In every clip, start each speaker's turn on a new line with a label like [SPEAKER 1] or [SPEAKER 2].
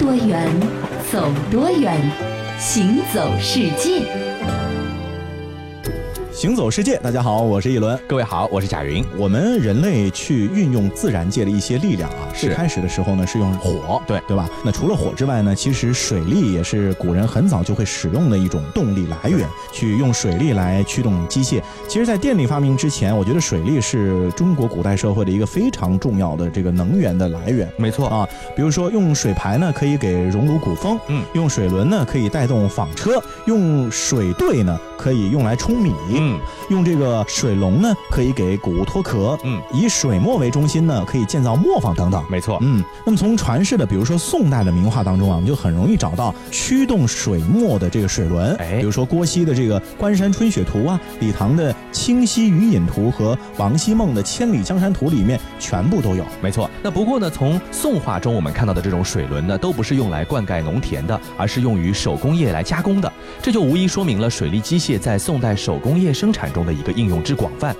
[SPEAKER 1] 多远，走多远，行走世界。
[SPEAKER 2] 行走世界，大家好，我是一轮。
[SPEAKER 3] 各位好，我是贾云。
[SPEAKER 2] 我们人类去运用自然界的一些力量啊，
[SPEAKER 3] 是
[SPEAKER 2] 最开始的时候呢是用火，
[SPEAKER 3] 对
[SPEAKER 2] 对吧？那除了火之外呢，其实水力也是古人很早就会使用的一种动力来源，去用水力来驱动机械。其实，在电力发明之前，我觉得水力是中国古代社会的一个非常重要的这个能源的来源。
[SPEAKER 3] 没错
[SPEAKER 2] 啊，比如说用水排呢可以给熔炉鼓风，
[SPEAKER 3] 嗯，
[SPEAKER 2] 用水轮呢可以带动纺车，用水队呢可以用来舂米，
[SPEAKER 3] 嗯，
[SPEAKER 2] 用这个水龙呢可以给谷物脱壳，
[SPEAKER 3] 嗯，
[SPEAKER 2] 以水墨为中心呢可以建造磨坊等等。
[SPEAKER 3] 没错。
[SPEAKER 2] 嗯，那么从传世的，比如说宋代的名画当中啊，我们就很容易找到驱动水墨的这个水轮，
[SPEAKER 3] 哎
[SPEAKER 2] 比如说郭熙的这个《关山春雪图》啊，李唐的《清溪渔隐图》和王希孟的《千里江山图》里面全部都有。
[SPEAKER 3] 没错，那不过呢，从宋画中我们看到的这种水轮呢，都不是用来灌溉农田的，而是用于手工业来加工的。这就无疑说明了水利机械在宋代手工业生产中的一个应用之广泛。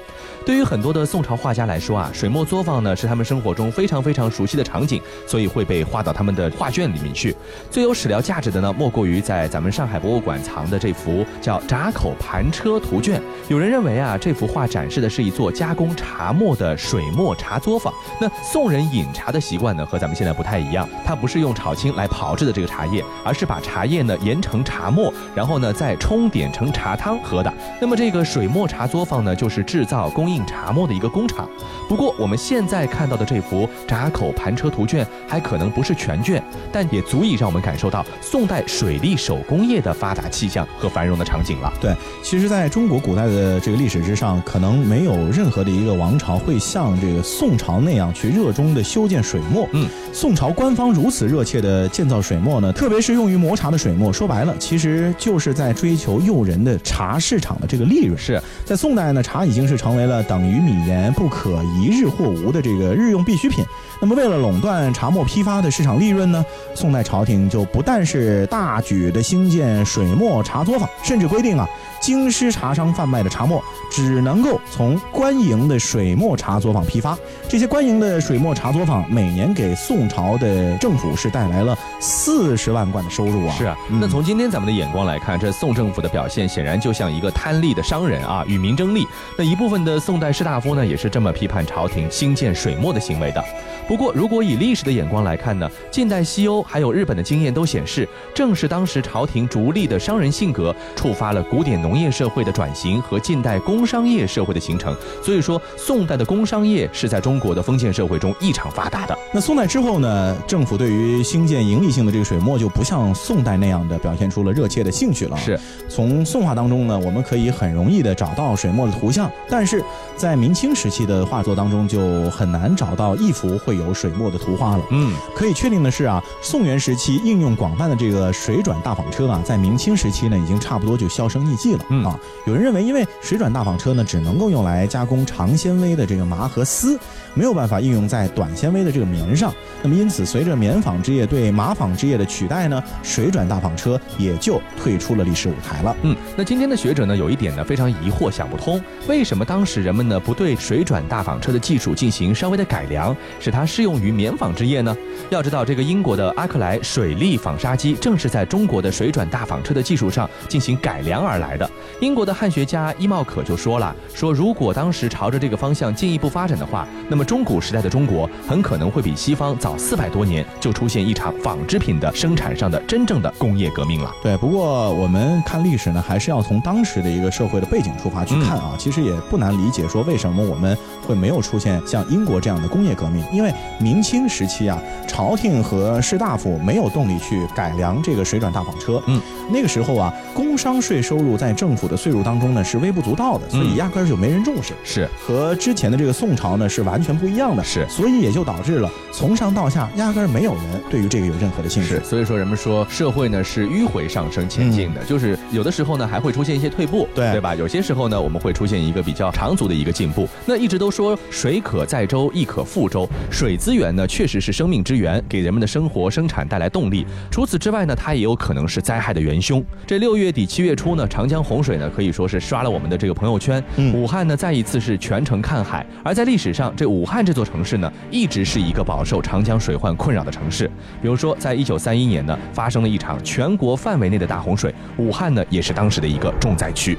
[SPEAKER 3] 对于很多的宋朝画家来说啊，水墨作坊呢是他们生活中非常非常熟悉的场景，所以会被画到他们的画卷里面去。最有史料价值的呢，莫过于在咱们上海博物馆藏的这幅叫《闸口盘车图卷》。有人认为啊，这幅画展示的是一座加工茶末的水墨茶作坊。那宋人饮茶的习惯呢，和咱们现在不太一样，它不是用炒青来炮制的这个茶叶，而是把茶叶呢研成茶末，然后呢再冲点成茶汤喝的。那么这个水墨茶作坊呢，就是制造供应茶墨的一个工厂。不过我们现在看到的这幅闸口盘车图卷，还可能不是全卷，但也足以让我们感受到宋代水利手工业的发达气象和繁荣的场景了。
[SPEAKER 2] 对，其实，在中国古代的这个历史之上，可能没有任何的一个王朝会像这个宋朝那样去热衷的修建水墨。
[SPEAKER 3] 嗯，
[SPEAKER 2] 宋朝官方如此热切的建造水墨呢，特别是用于磨茶的水墨，说白了，其实就是在追求诱人的茶市场的这个利润。
[SPEAKER 3] 是
[SPEAKER 2] 在宋代呢，茶已经是成为了等于米盐不可一日或无的这个日用必需品。那么，为了垄断茶末批发的市场利润呢，宋代朝廷就不但是大举的兴建水墨茶作坊，甚至规定啊，京师茶商贩卖的茶末只能够从官营的水墨茶作坊批发。这些官营的水墨茶作坊每年给宋朝的政府是带来了四十万贯的收入啊！
[SPEAKER 3] 是啊，那从今天咱们的眼光来看，这宋政府的表现显然就像一个贪利的商人啊，与民争利。那一部分的宋代士大夫呢，也是这么批判朝廷兴建水墨的行为的。不过，如果以历史的眼光来看呢，近代西欧还有日本的经验都显示，正是当时朝廷逐利的商人性格，触发了古典农业社会的转型和近代工商业社会的形成。所以说，宋代的工商业是在中国的封建社会中异常发达的。
[SPEAKER 2] 那宋代之后呢，政府对于兴建盈利性的这个水墨就不像宋代那样的表现出了热切的兴趣了。
[SPEAKER 3] 是，
[SPEAKER 2] 从宋画当中呢，我们可以很容易的找到水墨的图像，但是在明清时期的画作当中就很难找到一幅会有水墨的图画了。
[SPEAKER 3] 嗯，
[SPEAKER 2] 可以确定的是啊，宋元时期应用广泛的这个水转大纺车啊，在明清时期呢，已经差不多就销声匿迹了、
[SPEAKER 3] 嗯
[SPEAKER 2] 啊。有人认为，因为水转大纺车呢，只能够用来加工长纤维的这个麻和丝，没有办法应用在短纤维的这个棉上。那么因此，随着棉纺织业对麻纺织业的取代呢，水转大纺车也就退出了历史舞台了。
[SPEAKER 3] 嗯，那今天的学者呢，有一点呢非常疑惑，想不通，为什么当时人们呢不对水转大纺车的技术进行稍微的改良，使它适用于棉纺织业呢？要知道，这个英国的阿克莱水力纺纱机正是在中国的水转大纺车的技术上进行改良而来的。英国的汉学家伊茂可就说了，说如果当时朝着这个方向进一步发展的话，那么中古时代的中国很可能会比西方早四百多年就出现一场纺织品的生产上的真正的工业革命了。
[SPEAKER 2] 对，不过我们看历史呢，还是要从当时的一个社会的背景出发去看啊。其实也不难理解，说为什么我们会没有出现像英国这样的工业革命，因为明清时期啊，朝廷和士大夫没有动力去改良这个水转大纺车。
[SPEAKER 3] 嗯，
[SPEAKER 2] 那个时候啊，工商税收入在政府的税入当中呢是微不足道的，所以
[SPEAKER 3] 嗯
[SPEAKER 2] 压根儿就没人重视。
[SPEAKER 3] 是
[SPEAKER 2] 和之前的这个宋朝呢是完全不一样的，
[SPEAKER 3] 是
[SPEAKER 2] 所以也就导致了从上到下压根儿没有人对于这个有任何的兴趣
[SPEAKER 3] 是，。所以说人们说社会呢是迂回上升前进的，就是有的时候呢还会出现一些退步，
[SPEAKER 2] 对
[SPEAKER 3] 对吧？有些时候呢我们会出现一个比较长足的一个进步。那一直都说水可载舟，亦可覆舟，水资源呢确实是生命之源，给人们的生活生产带来动力。除此之外呢，它也有可能是灾害的元凶。这六月底七月初呢，长江洪水呢可以说是刷了我们的这个朋友圈。武汉呢再一次是全程看海，而在历史上，这武汉这座城市呢一直是一个饱受长江水患困扰的城市。比如说，在一九三一年呢，发生了一场全国范围内的大洪水，武汉呢也是当时的一个重灾区。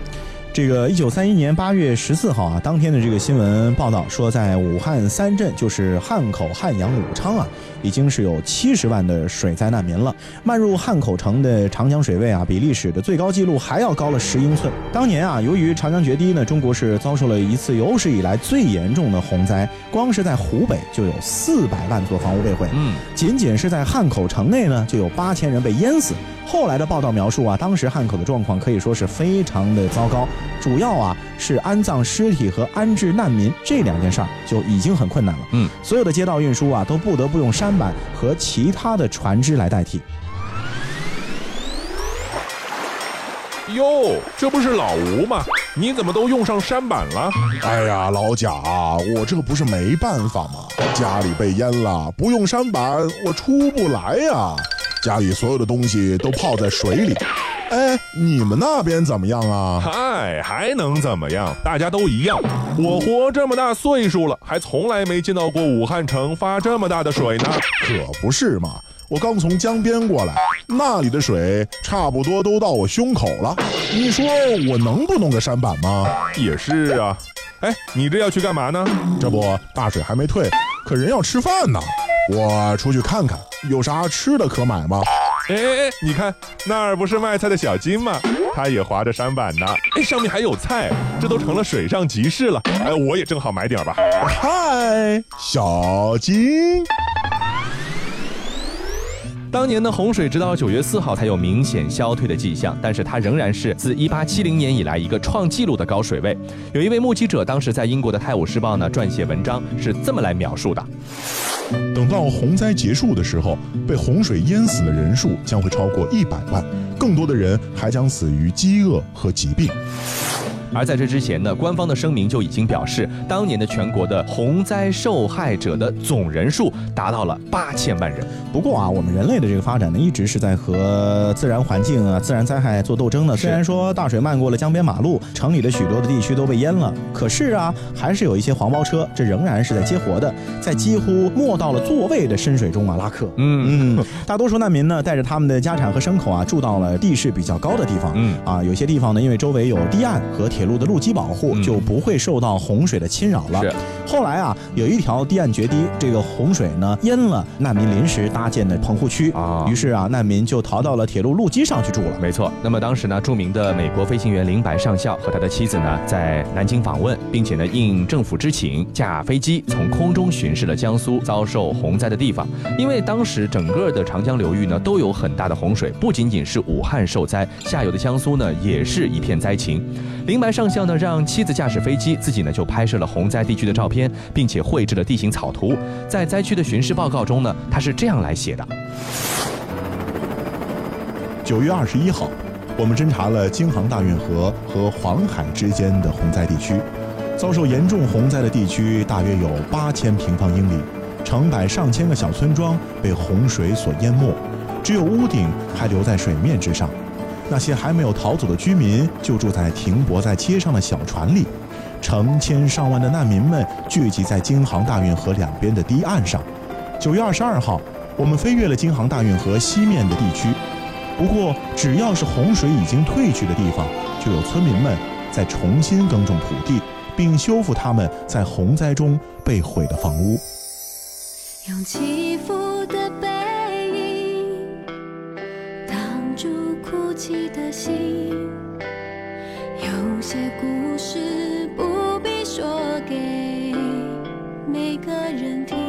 [SPEAKER 2] 这个一九三一年八月十四号啊，当天的这个新闻报道说，在武汉三镇，就是汉口、汉阳、武昌啊，已经是有七十万的水灾难民了。漫入汉口城的长江水位啊，比历史的最高纪录还要高了十英寸。当年啊，由于长江决堤呢，中国是遭受了一次有史以来最严重的洪灾，光是在湖北就有四百万座房屋被毁。嗯，仅仅是在汉口城内呢，就有八千人被淹死。后来的报道描述啊，当时汉口的状况可以说是非常的糟糕，主要啊是安葬尸体和安置难民这两件事儿就已经很困难了。嗯，所有的街道运输啊都不得不用舢板和其他的船只来代替。
[SPEAKER 4] 哟，这不是老吴吗？你怎么都用上舢板了？
[SPEAKER 5] 哎呀，老贾，我这不是没办法吗？家里被淹了，不用舢板我出不来呀。家里所有的东西都泡在水里，哎，你们那边怎么样啊？
[SPEAKER 4] 嗨，还能怎么样？大家都一样。我活这么大岁数了，还从来没见到过武汉城发这么大的水呢。
[SPEAKER 5] 可不是嘛，我刚从江边过来，那里的水差不多都到我胸口了。你说我能不弄个山板吗？
[SPEAKER 4] 也是啊。哎，你这要去干嘛呢？
[SPEAKER 5] 这不，大水还没退，可人要吃饭呢。我出去看看，有啥吃的可买吗？
[SPEAKER 4] 哎哎哎，你看那儿不是卖菜的小金吗？他也划着舢板呢。哎，上面还有菜，这都成了水上集市了。哎，我也正好买点吧。
[SPEAKER 5] 嗨，小金。
[SPEAKER 3] 当年的洪水直到九月四号才有明显消退的迹象，但是它仍然是自一八七零年以来一个创纪录的高水位。有一位目击者当时在英国的《泰晤士报》呢撰写文章，是这么来描述的：
[SPEAKER 5] 等到洪灾结束的时候，被洪水淹死的人数将会超过一百万，更多的人还将死于饥饿和疾病。
[SPEAKER 3] 而在这之前呢，官方的声明就已经表示，当年的全国的洪灾受害者的总人数达到了八千万人。
[SPEAKER 2] 不过啊，我们人类的这个发展呢，一直是在和自然环境啊、自然灾害做斗争的。虽然说大水漫过了江边马路，城里的许多的地区都被淹了，可是啊，还是有一些黄包车，这仍然是在接活的，在几乎没到了座位的深水中啊拉客。嗯嗯，大多数难民呢，带着他们的家产和牲口啊，住到了地势比较高的地方。嗯啊，有些地方呢，因为周围有堤岸和铁。铁路的路基保护就不会受到洪水的侵扰了。
[SPEAKER 3] 是，
[SPEAKER 2] 后来啊，有一条堤岸决堤，这个洪水呢淹了难民临时搭建的棚户区啊，于是啊，难民就逃到了铁路路基上去住了。
[SPEAKER 3] 没错。那么当时呢，著名的美国飞行员林白上校和他的妻子呢，在南京访问，并且呢，应政府之请，驾飞机从空中巡视了江苏遭受洪灾的地方。因为当时整个的长江流域呢都有很大的洪水，不仅仅是武汉受灾，下游的江苏呢也是一片灾情。林白上校呢，让妻子驾驶飞机，自己呢就拍摄了洪灾地区的照片，并且绘制了地形草图。在灾区的巡视报告中呢，他是这样来写的：
[SPEAKER 5] 九月二十一号，我们侦查了京杭大运河和黄海之间的洪灾地区，遭受严重洪灾的地区大约有八千平方英里，成百上千个小村庄被洪水所淹没，只有屋顶还留在水面之上。那些还没有逃走的居民就住在停泊在街上的小船里，成千上万的难民们聚集在京杭大运河两边的堤岸上。九月二十二号，我们飞越了京杭大运河西面的地区。不过，只要是洪水已经退去的地方，就有村民们在重新耕种土地，并修复他们在洪灾中被毁的房屋。
[SPEAKER 6] 起伏心，有些故事不必说给每个人听。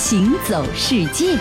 [SPEAKER 1] 行走世界。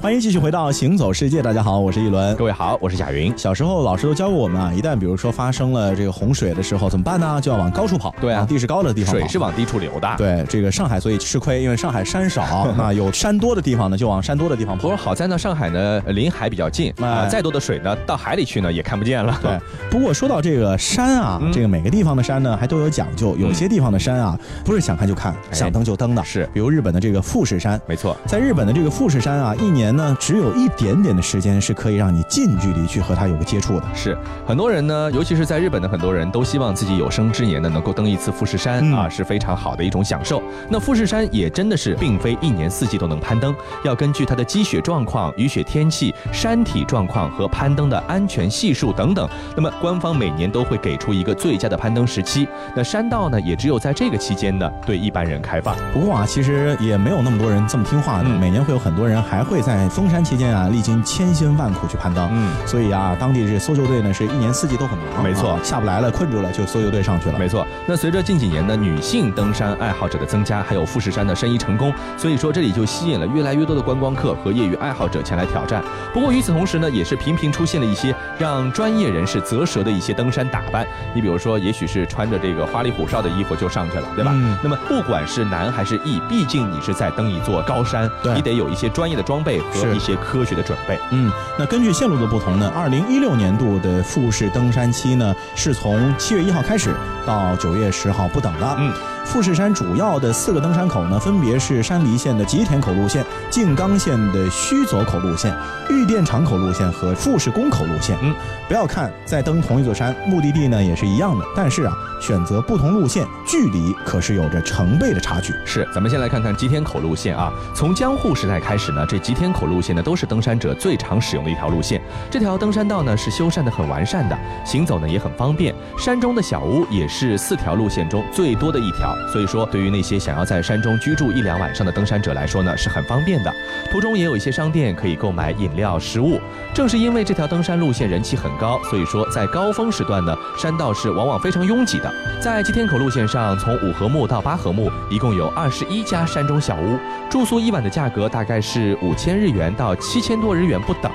[SPEAKER 2] 欢迎继续回到《行走世界》，大家好，我是一轮。
[SPEAKER 3] 各位好，我是贾云。
[SPEAKER 2] 小时候老师都教过我们啊，一旦比如说发生了这个洪水的时候，怎么办呢？就要往高处跑，
[SPEAKER 3] 对啊
[SPEAKER 2] 往地势高的地方跑。
[SPEAKER 3] 水是往低处流的。。
[SPEAKER 2] 对这个上海，所以吃亏，因为上海山少，那有山多的地方呢，就往山多的地方跑
[SPEAKER 3] 不过。好在呢，上海呢呃离海比较近啊、
[SPEAKER 2] 哎
[SPEAKER 3] 再多的水呢，到海里去呢也看不见了。
[SPEAKER 2] 对，不过说到这个山啊，
[SPEAKER 3] 嗯
[SPEAKER 2] 这个每个地方的山呢还都有讲究，有些地方的山啊不是想看就看，
[SPEAKER 3] 哎
[SPEAKER 2] 想登就登的。
[SPEAKER 3] 是
[SPEAKER 2] 比如日本的这个富士山，
[SPEAKER 3] 没错。
[SPEAKER 2] 在日本的这个富士山啊，一年呢只有一点点的时间是可以让你近距离去和它有个接触的。
[SPEAKER 3] 是很多人呢，尤其是在日本的很多人都希望自己有生之年呢能够登一次富士山、
[SPEAKER 2] 嗯
[SPEAKER 3] 啊，是非常好的一种享受。那富士山也真的是并非一年四季都能攀登，要根据它的积雪状况、雨雪天气、山体状况和攀登的安全系数等等。那么官方每年都会给出一个最佳的攀登时期。那山道呢，也只有在这个期间呢对一般人开放。
[SPEAKER 2] 不过啊，其实也没有那么多人这么听话的，
[SPEAKER 3] 嗯
[SPEAKER 2] 每年会有很多人还会在封山期间啊历经千辛万苦去攀登。
[SPEAKER 3] 嗯。
[SPEAKER 2] 所以啊，当地这搜救队呢是一年四季都很忙，
[SPEAKER 3] 没错
[SPEAKER 2] 啊下不来了困住了就搜救队上去了。
[SPEAKER 3] 没错，那随着近几年的女性登山爱好者的增加，还有富士山的申遗成功，所以说这里就吸引了越来越多的观光客和业余爱好者前来挑战。不过与此同时呢，也是频频出现了一些让专业人士啧舌的一些登山打扮。你比如说，也许是穿着这个花里胡哨的衣服就上去了，对吧？
[SPEAKER 2] 嗯
[SPEAKER 3] 那么不管是男还是易，毕竟你是在登一座高山，
[SPEAKER 2] 对
[SPEAKER 3] 你得有一些专业的装备和
[SPEAKER 2] 是
[SPEAKER 3] 一些科学的准备。
[SPEAKER 2] 嗯，那根据线路的不同呢，二零一六年度的富士登山期呢是从七月一号开始到九月十号不等的。
[SPEAKER 3] 嗯。
[SPEAKER 2] 富士山主要的四个登山口呢，分别是山梨县的吉田口路线、静冈县的须佐口路线、玉电场口路线和富士宫口路线。
[SPEAKER 3] 嗯，
[SPEAKER 2] 不要看在登同一座山，目的地呢也是一样的，但是啊，选择不同路线，距离可是有着成倍的差距。
[SPEAKER 3] 是，咱们先来看看吉田口路线啊。从江户时代开始呢，这吉田口路线呢都是登山者最常使用的一条路线。这条登山道呢是修缮的很完善的，行走呢也很方便。山中的小屋也是四条路线中最多的一条，所以说对于那些想要在山中居住一两晚上的登山者来说呢是很方便的。途中也有一些商店可以购买饮料、食物。正是因为这条登山路线人气很高，所以说在高峰时段呢，山道是往往非常拥挤的。在吉田口路线上，从五合目到八合目，一共有二十一家山中小屋，住宿一晚的价格大概是五千日元到七千多日元不等，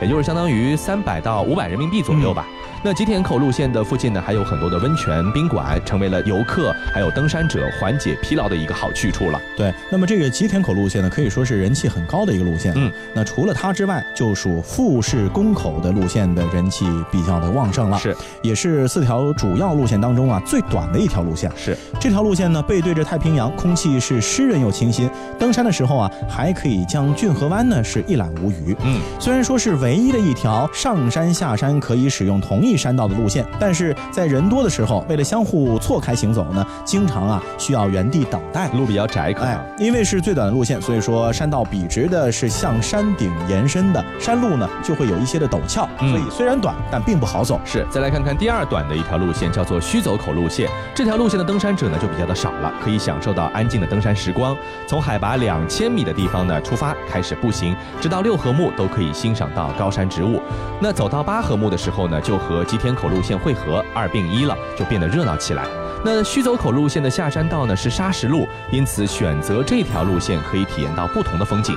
[SPEAKER 3] 也就是相当于三百到五百人民币左右吧。那吉田口路线的附近呢，还有很多的温泉宾馆，成为了游客还有登山者缓解疲劳的一个好去处了。
[SPEAKER 2] 对，那么这个吉田口路线呢，可以说是人气很高的一个路线。
[SPEAKER 3] 嗯，
[SPEAKER 2] 那除了它之外，就属富士宫口的路线的人气比较的旺盛了，
[SPEAKER 3] 是
[SPEAKER 2] 也是四条主要路线当中啊最短的一条路线。
[SPEAKER 3] 是，
[SPEAKER 2] 这条路线呢背对着太平洋，空气是湿润又清新，登山的时候啊还可以将骏河湾呢是一览无余。
[SPEAKER 3] 嗯，
[SPEAKER 2] 虽然说是唯一的一条上山下山可以使用同一山道的路线，但是在人多的时候，为了相互错开行走呢，经常啊需要原地等待。
[SPEAKER 3] 路比较窄，可能。
[SPEAKER 2] 哎，因为是最短的路线，所以说山道笔直的是向山顶延伸的，山路呢就会有一些的陡峭，
[SPEAKER 3] 嗯
[SPEAKER 2] 所以虽然短，但并不好走。
[SPEAKER 3] 是，再来看看第二短的一条路线，叫做须走口路线。这条路线的登山者呢就比较的少了，可以享受到安静的登山时光。从海拔两千米的地方呢出发，开始步行，直到六合目都可以欣赏到高山植物。那走到八合目的时候呢，就和吉田口路线汇合，二并一了，就变得热闹起来。那须走口路线的下下山道呢是砂石路，因此选择这条路线可以体验到不同的风景。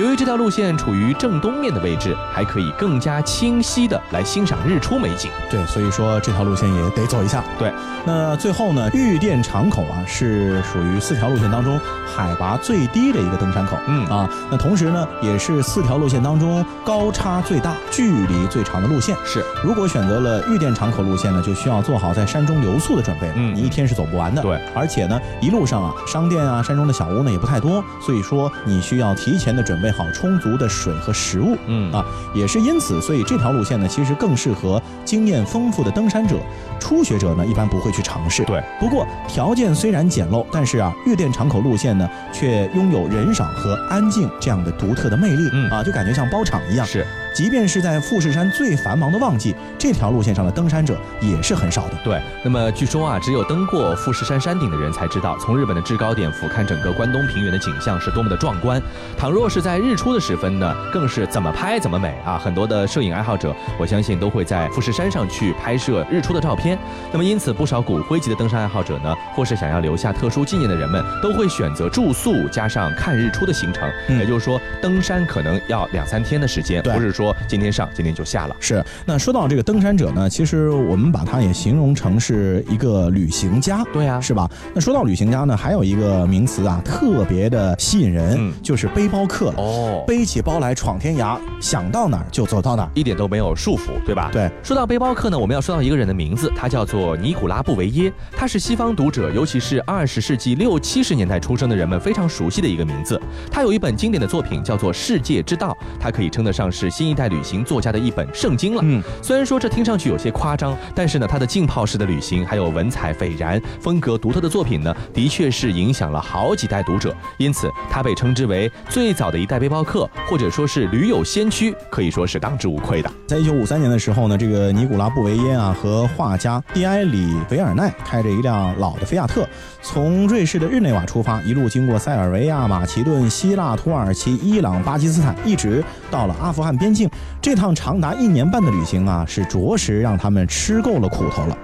[SPEAKER 3] 由于这条路线处于正东面的位置，还可以更加清晰的来欣赏日出美景。
[SPEAKER 2] 对，所以说这条路线也得走一下。
[SPEAKER 3] 对，
[SPEAKER 2] 那最后呢，玉电场口啊是属于四条路线当中海拔最低的一个登山口。
[SPEAKER 3] 嗯
[SPEAKER 2] 啊，那同时呢，也是四条路线当中高差最大、距离最长的路线。
[SPEAKER 3] 是，
[SPEAKER 2] 如果选择了玉电场口路线呢，就需要做好在山中留宿的准备了。
[SPEAKER 3] 嗯
[SPEAKER 2] 你一天是走不完的。
[SPEAKER 3] 对，
[SPEAKER 2] 而且呢，一路上啊，商店啊、山中的小屋呢也不太多，所以说你需要提前的准备好充足的水和食物。
[SPEAKER 3] 嗯
[SPEAKER 2] 啊，也是因此，所以这条路线呢，其实更适合经验丰富的登山者。初学者呢，一般不会去尝试。
[SPEAKER 3] 对，
[SPEAKER 2] 不过条件虽然简陋，但是啊，玉殿场口路线呢，却拥有人少和安静这样的独特的魅力。
[SPEAKER 3] 嗯
[SPEAKER 2] 啊，就感觉像包场一样。
[SPEAKER 3] 是
[SPEAKER 2] 即便是在富士山最繁忙的旺季，这条路线上的登山者也是很少的。
[SPEAKER 3] 对。那么据说啊，只有登过富士山山顶的人才知道，从日本的制高点俯瞰整个关东平原的景象是多么的壮观。倘若是在日出的时分呢，更是怎么拍怎么美啊！很多的摄影爱好者，我相信都会在富士山上去拍摄日出的照片。那么因此，不少骨灰级的登山爱好者呢，或是想要留下特殊纪念的人们，都会选择住宿加上看日出的行程。
[SPEAKER 2] 嗯
[SPEAKER 3] 也就是说，登山可能要两三天的时间，不是说今天上今天就下了。
[SPEAKER 2] 是，那说到这个登山者呢，其实我们把它也形容成是一个旅行家。
[SPEAKER 3] 对啊，
[SPEAKER 2] 是吧？那说到旅行家呢，还有一个名词啊，特别的吸引人，
[SPEAKER 3] 嗯
[SPEAKER 2] 就是背包客了。
[SPEAKER 3] 哦，
[SPEAKER 2] 背起包来闯天涯，想到哪儿就走到哪儿。
[SPEAKER 3] 一点都没有束缚，对吧？
[SPEAKER 2] 对，
[SPEAKER 3] 说到背包客呢，我们要说到一个人的名字，他叫做尼古拉布维耶，他是西方读者，尤其是二十世纪六七十年代出生的人们非常熟悉的一个名字。他有一本经典的作品叫做《世界之道》，他可以称得上是新一代旅行作家的一本圣经了。
[SPEAKER 2] 嗯，
[SPEAKER 3] 虽然说这听上去有些夸张，但是呢，他的浸泡式的旅行，还有文采斐然、风格独特的作品呢，的确是影响了好几代读者。因此，他被称之为最早的一代背包客，或者说是驴友先驱，可以说是当之无愧的。
[SPEAKER 2] 在一九五三年的时候呢，这个尼古拉布维耶啊和画家蒂埃里维尔奈开着一辆老的菲亚特，从瑞士的日内瓦出发，一路经过塞尔维亚、马其顿、希腊、土耳其、伊朗、巴基斯坦，一直到了阿富汗边境。这趟长达一年半的旅行啊，是着实让他们吃够了苦头了。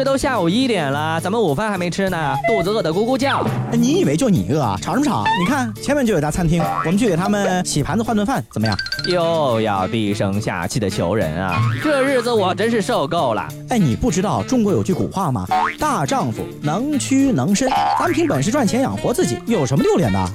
[SPEAKER 7] 这都下午一点了，咱们午饭还没吃呢，肚子饿得咕咕叫。
[SPEAKER 2] 哎你以为就你饿啊？吵什么吵？你看前面就有家餐厅，我们去给他们洗盘子换顿饭，怎么样？
[SPEAKER 7] 又要低声下气的求人啊！这日子我真是受够了。
[SPEAKER 2] 哎，你不知道中国有句古话吗？大丈夫能屈能伸，咱们凭本事赚钱养活自己，有什么丢脸的？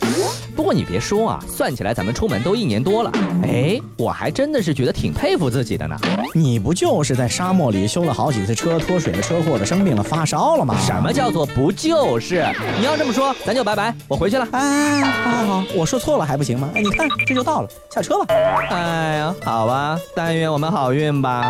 [SPEAKER 7] 不过你别说啊，算起来咱们出门都一年多了，哎，我还真的是觉得挺佩服自己的呢。
[SPEAKER 2] 你不就是在沙漠里修了好几次车，脱水的、车祸了、生病了、发烧了吗？
[SPEAKER 7] 什么叫做不就是？你要这么说，咱就拜拜，我回去了。
[SPEAKER 2] 哎，好好好，我说错了还不行吗？哎，你看这就到了，下车吧。
[SPEAKER 7] 哎呀，好吧，但愿我们好运吧。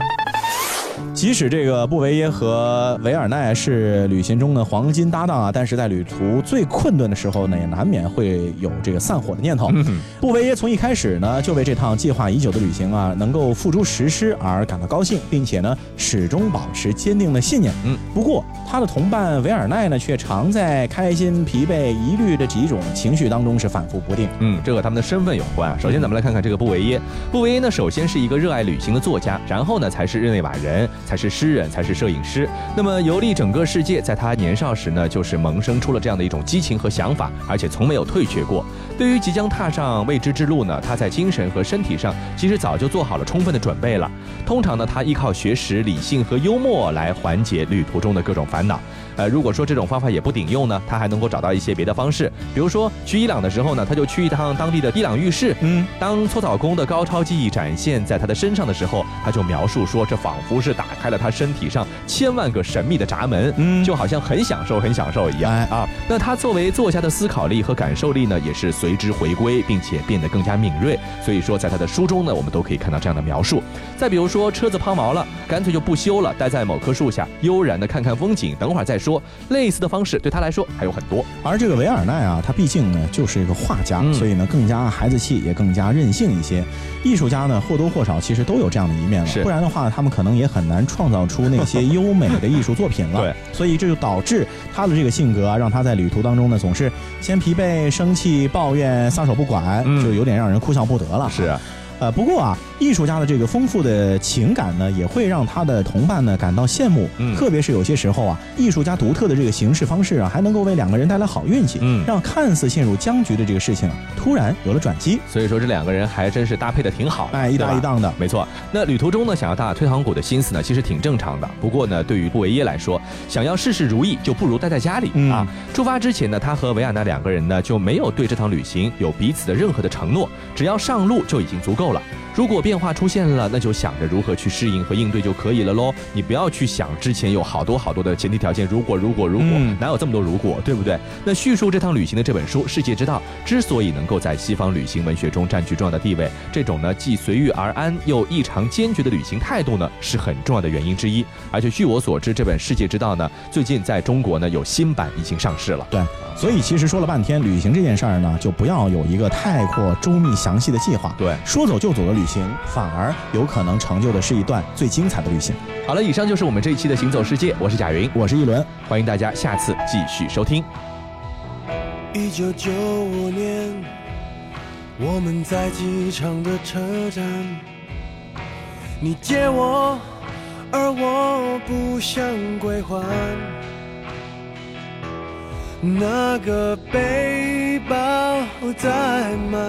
[SPEAKER 2] 即使这个布维耶和维尔奈是旅行中的黄金搭档啊，但是在旅途最困顿的时候呢，也难免会有这个散伙的念头。布维耶从一开始呢，就为这趟计划已久的旅行啊，能够付诸实施而感到高兴，并且呢，始终保持坚定的信念。
[SPEAKER 3] 嗯，
[SPEAKER 2] 不过他的同伴维尔奈呢，却常在开心、疲惫、疑虑的几种情绪当中是反复不定。
[SPEAKER 3] 嗯，这和他们的身份有关啊。首先，咱们来看看这个布维耶。布维耶呢，首先是一个热爱旅行的作家，然后呢，才是日内瓦人，才是诗人，才是摄影师。那么游历整个世界，在他年少时呢，就是萌生出了这样的一种激情和想法，而且从没有退却过。对于即将踏上未知之路呢，他在精神和身体上其实早就做好了充分的准备了。通常呢，他依靠学识、理性和幽默来缓解旅途中的各种烦恼。呃，如果说这种方法也不顶用呢，他还能够找到一些别的方式，比如说去伊朗的时候呢，他就去一趟当地的伊朗浴室。
[SPEAKER 2] 嗯，
[SPEAKER 3] 当搓澡工的高超技艺展现在他的身上的时候，他就描述说，这仿佛是打开了他身体上千万个神秘的闸门，
[SPEAKER 2] 嗯
[SPEAKER 3] 就好像很享受，很享受一样、
[SPEAKER 2] 哎
[SPEAKER 3] 啊。那他作为作家的思考力和感受力呢，也是随之回归，并且变得更加敏锐。所以说，在他的书中呢，我们都可以看到这样的描述。再比如说，车子抛锚了，干脆就不修了，待在某棵树下，悠然的看看风景，等会儿再说。类似的方式对他来说还有很多。
[SPEAKER 2] 而这个维尔奈啊，他毕竟呢就是一个画家，
[SPEAKER 3] 嗯
[SPEAKER 2] 所以呢更加孩子气，也更加任性一些。艺术家呢或多或少其实都有这样的一面了，不然的话他们可能也很难创造出那些优美的艺术作品了。
[SPEAKER 3] 对，
[SPEAKER 2] 所以这就导致他的这个性格啊，让他在旅途当中呢总是先疲惫、生气、抱怨、撒手不管，
[SPEAKER 3] 嗯
[SPEAKER 2] 就有点让人哭笑不得了。
[SPEAKER 3] 是啊，
[SPEAKER 2] 呃，不过啊，艺术家的这个丰富的情感呢，也会让他的同伴呢感到羡慕。
[SPEAKER 3] 嗯
[SPEAKER 2] 特别是有些时候啊，艺术家独特的这个行事方式啊，还能够为两个人带来好运气，
[SPEAKER 3] 嗯
[SPEAKER 2] 让看似陷入僵局的这个事情啊，突然有了转机。
[SPEAKER 3] 所以说这两个人还真是搭配的挺好的，
[SPEAKER 2] 哎，一搭一档的。
[SPEAKER 3] 没错，那旅途中呢，想要打打退堂鼓的心思呢，其实挺正常的。不过呢，对于布维耶来说，想要事事如意，就不如待在家里、
[SPEAKER 2] 嗯
[SPEAKER 3] 啊。出发之前呢，他和维亚娜两个人呢，就没有对这趟旅行有彼此的任何的承诺，只要上路就已经足够了。如果变化出现了，那就想着如何去适应和应对就可以了喽。你不要去想之前有好多好多的前提条件，如果如果如果，
[SPEAKER 2] 嗯
[SPEAKER 3] 哪有这么多如果，对不对？那叙述这趟旅行的这本书《世界之道》之所以能够在西方旅行文学中占据重要的地位，这种呢既随遇而安又异常坚决的旅行态度呢，是很重要的原因之一。而且据我所知，这本《世界之道》呢，最近在中国呢有新版已经上市了。
[SPEAKER 2] 对，所以其实说了半天，旅行这件事儿呢，就不要有一个太过周密详细的计划。
[SPEAKER 3] 对
[SPEAKER 2] 说走就走的旅行，反而有可能成就的是一段最精彩的旅行。
[SPEAKER 3] 好了，以上就是我们这一期的行走世界，我是贾云，
[SPEAKER 2] 我是一轮，
[SPEAKER 3] 欢迎大家下次继续收听。
[SPEAKER 8] 一九九五年，我们在机场的车站，你借我，而我不想归还。那个背包载满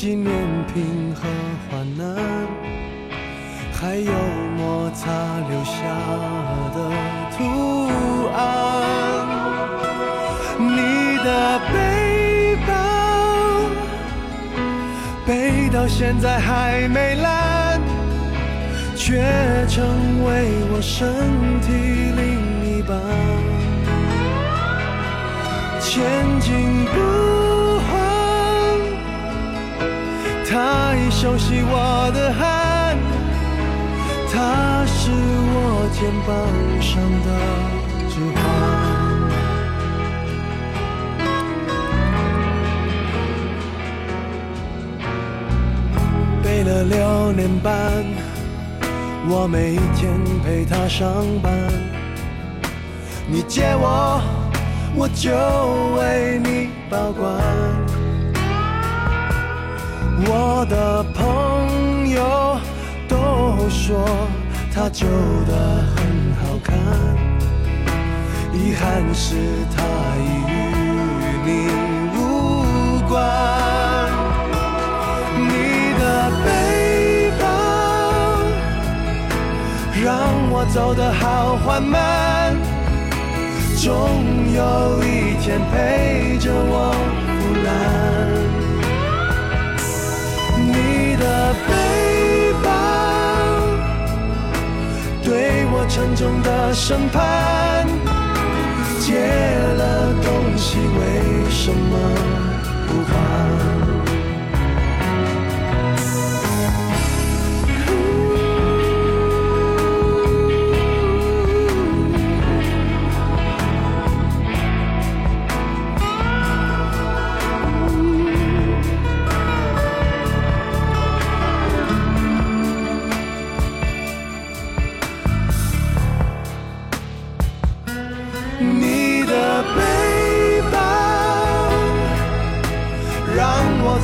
[SPEAKER 8] 纪念品和患难，还有摩擦留下的图案。你的背包背到现在还没烂，却成为我身体另一半。前进不他已熟悉我的汗，他是我肩膀上的指环。背了六年半，我每一天陪他上班。你借我，我就为你保管。我的朋友都说他旧的很好看，遗憾是他已与你无关。你的背包让我走得好缓慢，总有一天陪中的审判，借了东西为什么不还？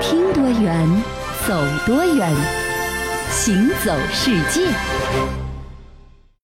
[SPEAKER 1] 听多远，走多远，行走世界。